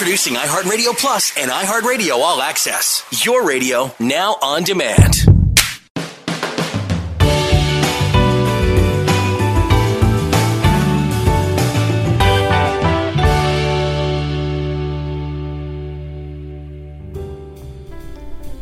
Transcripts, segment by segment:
Introducing iHeartRadio Plus and iHeartRadio All Access. Your radio now on demand.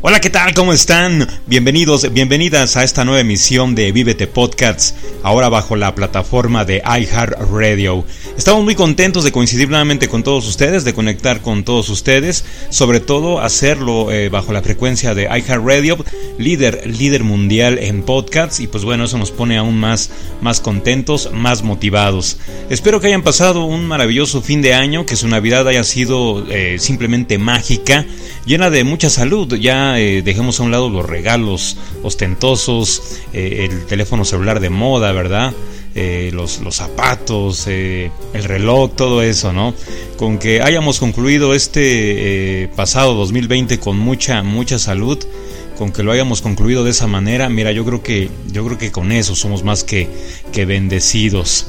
Hola, ¿qué tal? ¿Cómo están? Bienvenidos, bienvenidas a esta nueva emisión de Vívete Podcasts, ahora bajo la plataforma de iHeartRadio. Estamos muy contentos de coincidir nuevamente con todos ustedes, de conectar con todos ustedes, sobre todo hacerlo eh, bajo la frecuencia de iHeartRadio, líder, líder mundial en podcasts, y pues bueno, eso nos pone aún más, más contentos, más motivados. Espero que hayan pasado un maravilloso fin de año, que su Navidad haya sido eh, simplemente mágica, llena de mucha salud, ya eh, dejemos a un lado los regalos ostentosos, eh, el teléfono celular de moda, ¿verdad? Eh, los, los, zapatos, el reloj, todo eso, ¿no? Con que hayamos concluido este pasado 2020 con mucha, mucha salud, con que lo hayamos concluido de esa manera, mira, yo creo que, yo creo que con eso somos más que, que bendecidos.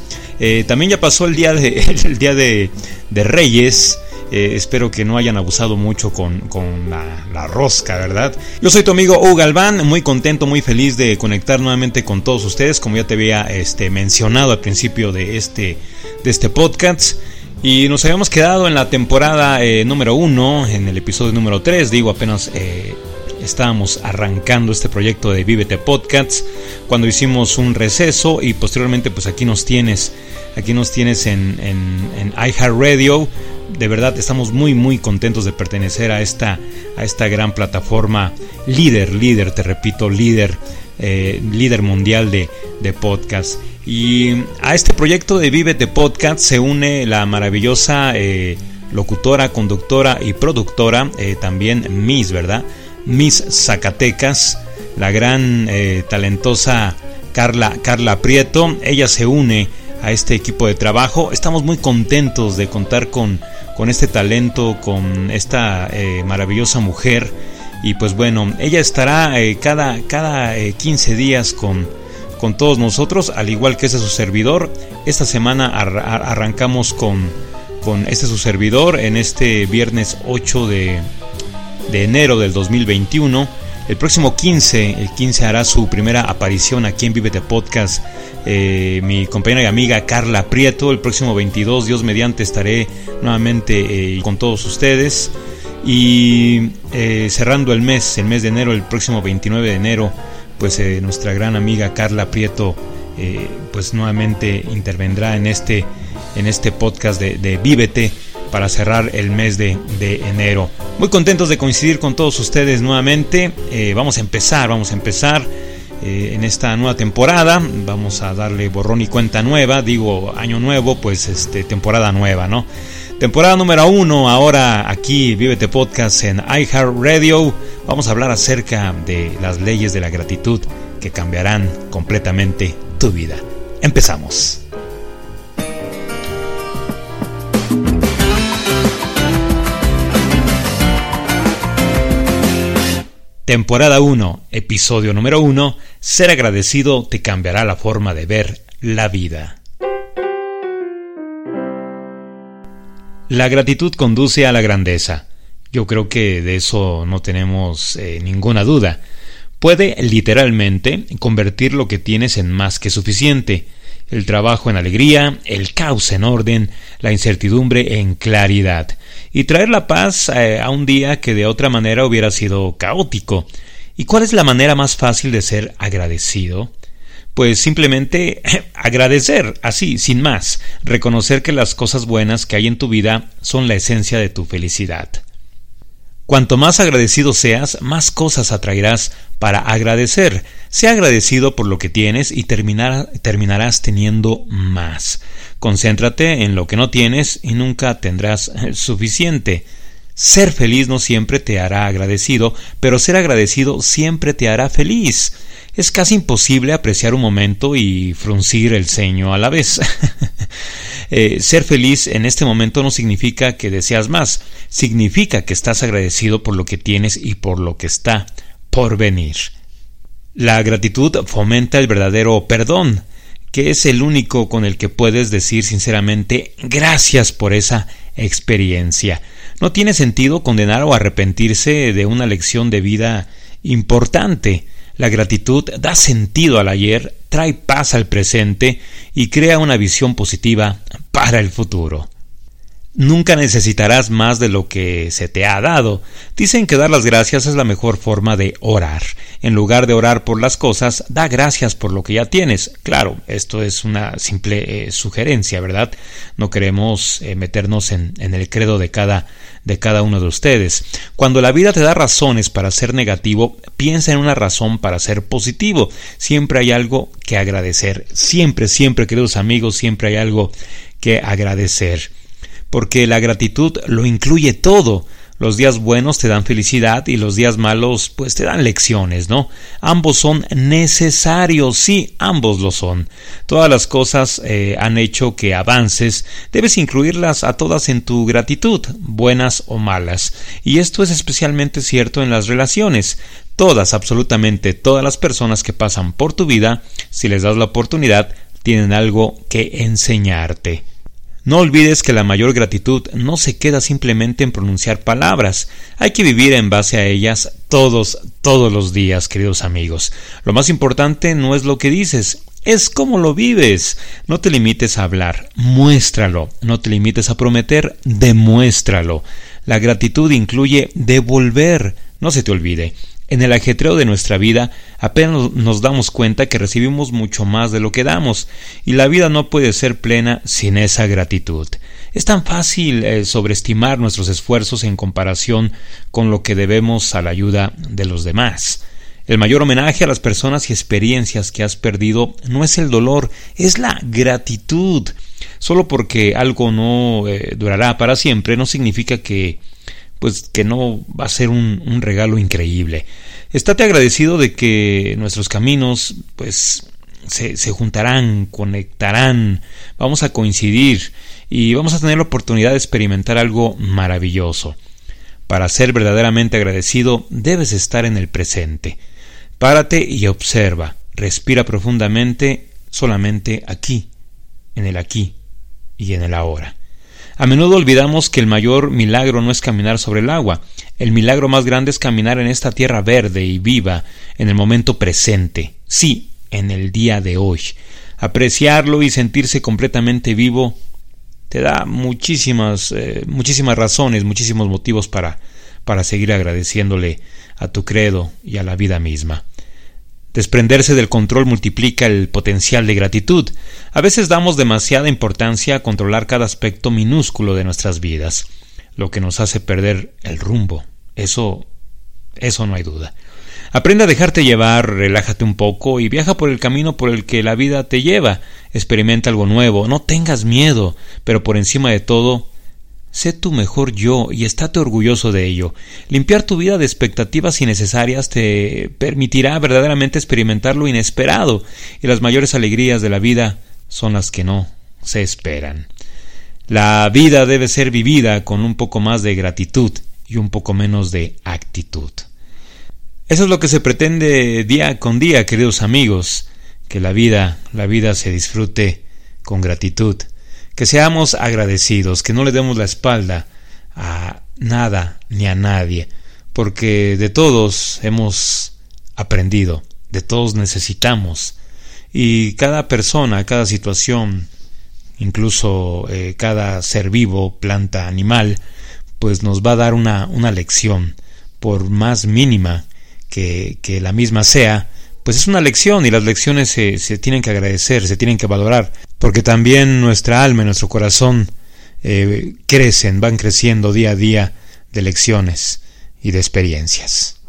también ya pasó el día de, el día de, de Reyes. Eh, espero que no hayan abusado mucho con, la, rosca, ¿verdad? Yo soy tu amigo Hugo Galván, muy contento, muy feliz de conectar nuevamente con todos ustedes, como ya te había este, mencionado al principio de este, de este podcast. Y nos habíamos quedado en la temporada eh, número uno, en el episodio número 3, digo, apenas eh, estábamos arrancando este proyecto de Vívete Podcasts, cuando hicimos un receso y posteriormente pues aquí nos tienes, aquí nos tienes en, en, en iHeartRadio de verdad estamos muy muy contentos de pertenecer a esta, a esta gran plataforma líder, líder, te repito, líder, eh, líder mundial de, de podcast. Y a este proyecto de Vívete Podcast se une la maravillosa eh, locutora, conductora y productora, eh, también Miss, ¿verdad? Miss Zacatecas, la gran talentosa Carla, Carla Prieto. Ella se une a este equipo de trabajo. Estamos muy contentos de contar con, con este talento, con esta eh, maravillosa mujer. Y pues bueno, ella estará eh, cada, cada 15 eh, días con, con todos nosotros, al igual que ese su servidor. Esta semana arrancamos con, con este su servidor en este viernes 8 de, de enero del 2021 el próximo 15, el 15 hará su primera aparición aquí en Vivete Podcast eh, mi compañera y amiga Carla Prieto. El próximo 22, Dios mediante, estaré nuevamente eh, con todos ustedes. Y eh, cerrando el mes, el mes de enero, el próximo 29 de enero, pues nuestra gran amiga Carla Prieto, pues nuevamente intervendrá en este, en este podcast de, de para cerrar el mes de, enero. Muy contentos de coincidir con todos ustedes nuevamente. Eh, vamos a empezar, vamos a empezar eh, en esta nueva temporada. Vamos a darle borrón y cuenta nueva. Digo año nuevo, pues este, temporada nueva, ¿no? Temporada número uno, ahora aquí Vívete Podcast en iHeartRadio. Vamos a hablar acerca de las leyes de la gratitud que cambiarán completamente tu vida. Empezamos. Temporada 1, episodio número 1, Ser agradecido te cambiará la forma de ver la vida. La gratitud conduce a la grandeza. Yo creo que de eso no tenemos eh, ninguna duda. Puede literalmente convertir lo que tienes en más que suficiente. El trabajo en alegría, el caos en orden, la incertidumbre en claridad y traer la paz eh, a un día que de otra manera hubiera sido caótico. ¿Y cuál es la manera más fácil de ser agradecido? Pues simplemente agradecer, así, sin más, reconocer que las cosas buenas que hay en tu vida son la esencia de tu felicidad. Cuanto más agradecido seas, más cosas atraerás para agradecer. Sea agradecido por lo que tienes y terminarás teniendo más. Concéntrate en lo que no tienes y nunca tendrás suficiente. Ser feliz no siempre te hará agradecido, pero ser agradecido siempre te hará feliz. Es casi imposible apreciar un momento y fruncir el ceño a la vez. Eh, ser feliz en este momento no significa que deseas más, significa que estás agradecido por lo que tienes y por lo que está por venir. La gratitud fomenta el verdadero perdón, que es el único con el que puedes decir sinceramente gracias por esa experiencia. No tiene sentido condenar o arrepentirse de una lección de vida importante. La gratitud da sentido al ayer, trae paz al presente y crea una visión positiva para el futuro. Nunca necesitarás más de lo que se te ha dado. Dicen que dar las gracias es la mejor forma de orar. En lugar de orar por las cosas, da gracias por lo que ya tienes. Claro, esto es una simple eh, sugerencia, ¿verdad? No queremos eh, meternos en, en, el credo de cada, de cada uno de ustedes. Cuando la vida te da razones para ser negativo, piensa en una razón para ser positivo. Siempre hay algo que agradecer. Siempre, siempre, queridos amigos, siempre hay algo que agradecer porque la gratitud lo incluye todo. Los días buenos te dan felicidad y los días malos pues te dan lecciones, ¿no? Ambos son necesarios, sí, ambos lo son. Todas las cosas eh, han hecho que avances, debes incluirlas a todas en tu gratitud, buenas o malas. Y esto es especialmente cierto en las relaciones. Todas, absolutamente todas las personas que pasan por tu vida, si les das la oportunidad, tienen algo que enseñarte. No olvides que la mayor gratitud no se queda simplemente en pronunciar palabras, hay que vivir en base a ellas todos, todos los días, queridos amigos. Lo más importante no es lo que dices, es cómo lo vives. No te limites a hablar, muéstralo. No te limites a prometer, demuéstralo. La gratitud incluye devolver, no se te olvide. En el ajetreo de nuestra vida apenas nos damos cuenta que recibimos mucho más de lo que damos, y la vida no puede ser plena sin esa gratitud. Es tan fácil eh, sobreestimar nuestros esfuerzos en comparación con lo que debemos a la ayuda de los demás. El mayor homenaje a las personas y experiencias que has perdido no es el dolor, es la gratitud. Solo porque algo no eh, durará para siempre no significa que pues que no va a ser un, regalo increíble. Estate agradecido de que nuestros caminos pues se, juntarán, conectarán, vamos a coincidir y vamos a tener la oportunidad de experimentar algo maravilloso. Para ser verdaderamente agradecido debes estar en el presente. Párate y observa, respira profundamente solamente aquí, en el aquí y en el ahora. A menudo olvidamos que el mayor milagro no es caminar sobre el agua, el milagro más grande es caminar en esta tierra verde y viva, en el momento presente, sí, en el día de hoy. Apreciarlo y sentirse completamente vivo te da muchísimas, eh, muchísimas razones, muchísimos motivos para, para seguir agradeciéndole a tu credo y a la vida misma. Desprenderse del control multiplica el potencial de gratitud. A veces damos demasiada importancia a controlar cada aspecto minúsculo de nuestras vidas, lo que nos hace perder el rumbo. Eso eso no hay duda. Aprende a dejarte llevar, relájate un poco y viaja por el camino por el que la vida te lleva. Experimenta algo nuevo, no tengas miedo, pero por encima de todo, Sé tu mejor yo y estate orgulloso de ello. Limpiar tu vida de expectativas innecesarias te permitirá verdaderamente experimentar lo inesperado y las mayores alegrías de la vida son las que no se esperan. La vida debe ser vivida con un poco más de gratitud y un poco menos de actitud. Eso es lo que se pretende día con día, queridos amigos, que la vida, la vida se disfrute con gratitud que seamos agradecidos, que no le demos la espalda a nada ni a nadie, porque de todos hemos aprendido, de todos necesitamos, y cada persona, cada situación, incluso eh, cada ser vivo, planta, animal, pues nos va a dar una, una lección, por más mínima que, que la misma sea, pues es una lección y las lecciones se, se, tienen que agradecer, se tienen que valorar porque también nuestra alma y nuestro corazón eh, crecen, van creciendo día a día de lecciones y de experiencias.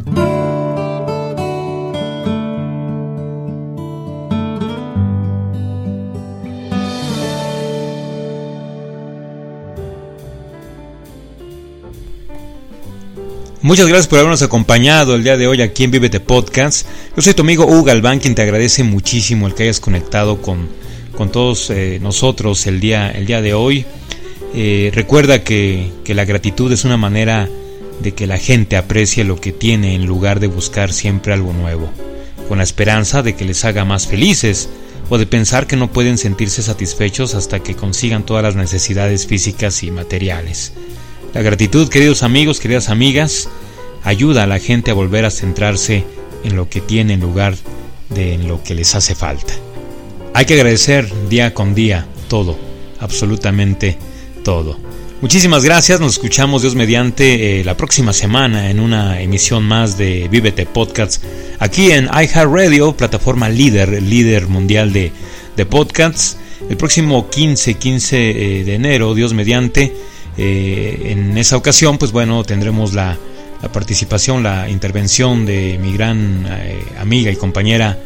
Muchas gracias por habernos acompañado el día de hoy aquí en Vivete Podcast. Yo soy tu amigo Hugo Galván, quien te agradece muchísimo el que hayas conectado con con todos eh, nosotros el día, el día de hoy. Eh, recuerda que, que la gratitud es una manera de que la gente aprecie lo que tiene en lugar de buscar siempre algo nuevo, con la esperanza de que les haga más felices, o de pensar que no pueden sentirse satisfechos hasta que consigan todas las necesidades físicas y materiales. La gratitud, queridos amigos, queridas amigas, ayuda a la gente a volver a centrarse en lo que tiene en lugar de en lo que les hace falta. Hay que agradecer día con día todo, absolutamente todo. Muchísimas gracias, nos escuchamos Dios mediante eh, la próxima semana en una emisión más de Vívete Podcasts aquí en iHeartRadio, plataforma líder, líder mundial de, de podcasts. El próximo 15, 15 eh, de enero, Dios mediante, eh, en esa ocasión, pues bueno, tendremos la, la participación, la intervención de mi gran amiga y compañera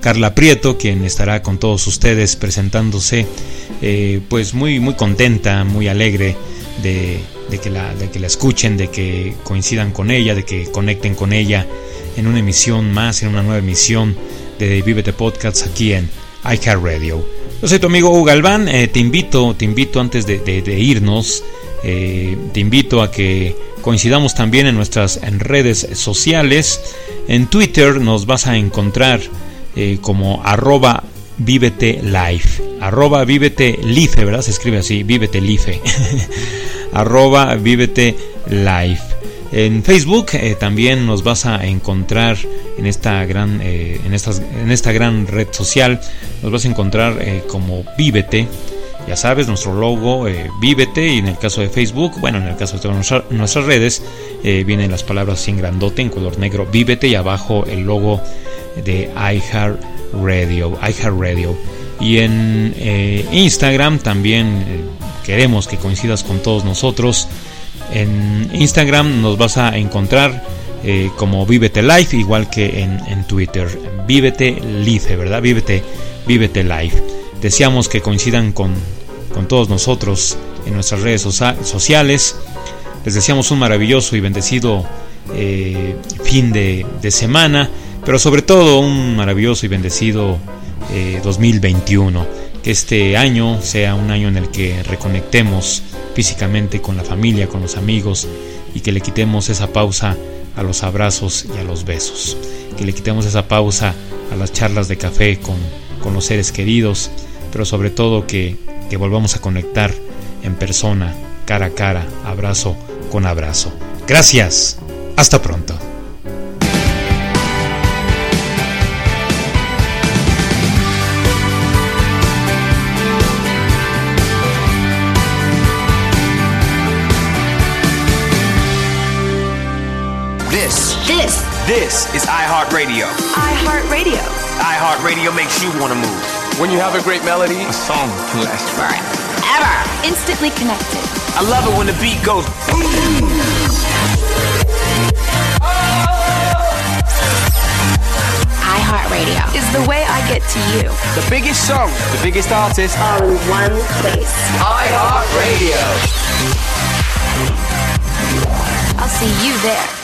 Carla Prieto, quien estará con todos ustedes presentándose, pues muy, muy contenta, muy alegre de, que la, de que la escuchen, de que coincidan con ella, de que conecten con ella en una emisión más, en una nueva emisión de Vívete Podcasts aquí en iCar Yo soy tu amigo Hugo Galván, eh, te invito, te invito antes de, irnos, eh, te invito a que coincidamos también en nuestras redes sociales. En Twitter nos vas a encontrar eh, como arroba Vívete Life. Arroba Vívete Life, ¿verdad? Se escribe así, Vívete Life. arroba Vívete Life. En Facebook eh, también nos vas a encontrar en esta gran eh, en, estas, en esta gran red social nos vas a encontrar como Vívete ya sabes nuestro logo Vívete y en el caso de Facebook bueno en el caso de todas nuestras redes vienen las palabras sin grandote en color negro Vívete y abajo el logo de iHeart Radio, iHeartRadio. Y en eh, Instagram también eh, queremos que coincidas con todos nosotros. En Instagram nos vas a encontrar eh, como Vívete Life, igual que en, Twitter. Vívete Life, ¿verdad? Vívete, Vívete Life. Deseamos que coincidan con, con todos nosotros en nuestras redes sociales. Les deseamos un maravilloso y bendecido fin de, de semana pero sobre todo un maravilloso y bendecido 2021. Eh, que este año sea un año en el que reconectemos físicamente con la familia, con los amigos y que le quitemos esa pausa a los abrazos y a los besos. Que le quitemos esa pausa a las charlas de café con, con los seres queridos, pero sobre todo que, que volvamos a conectar en persona, cara a cara, abrazo con abrazo. Gracias. Hasta pronto. This is iHeartRadio. iHeartRadio. iHeartRadio makes you want to move. When you have a great melody, a song can last forever. Instantly connected. I love it when the beat goes boom. iHeartRadio is the way I get to you. The biggest song, the biggest artist, all in one place. iHeartRadio. I'll see you there.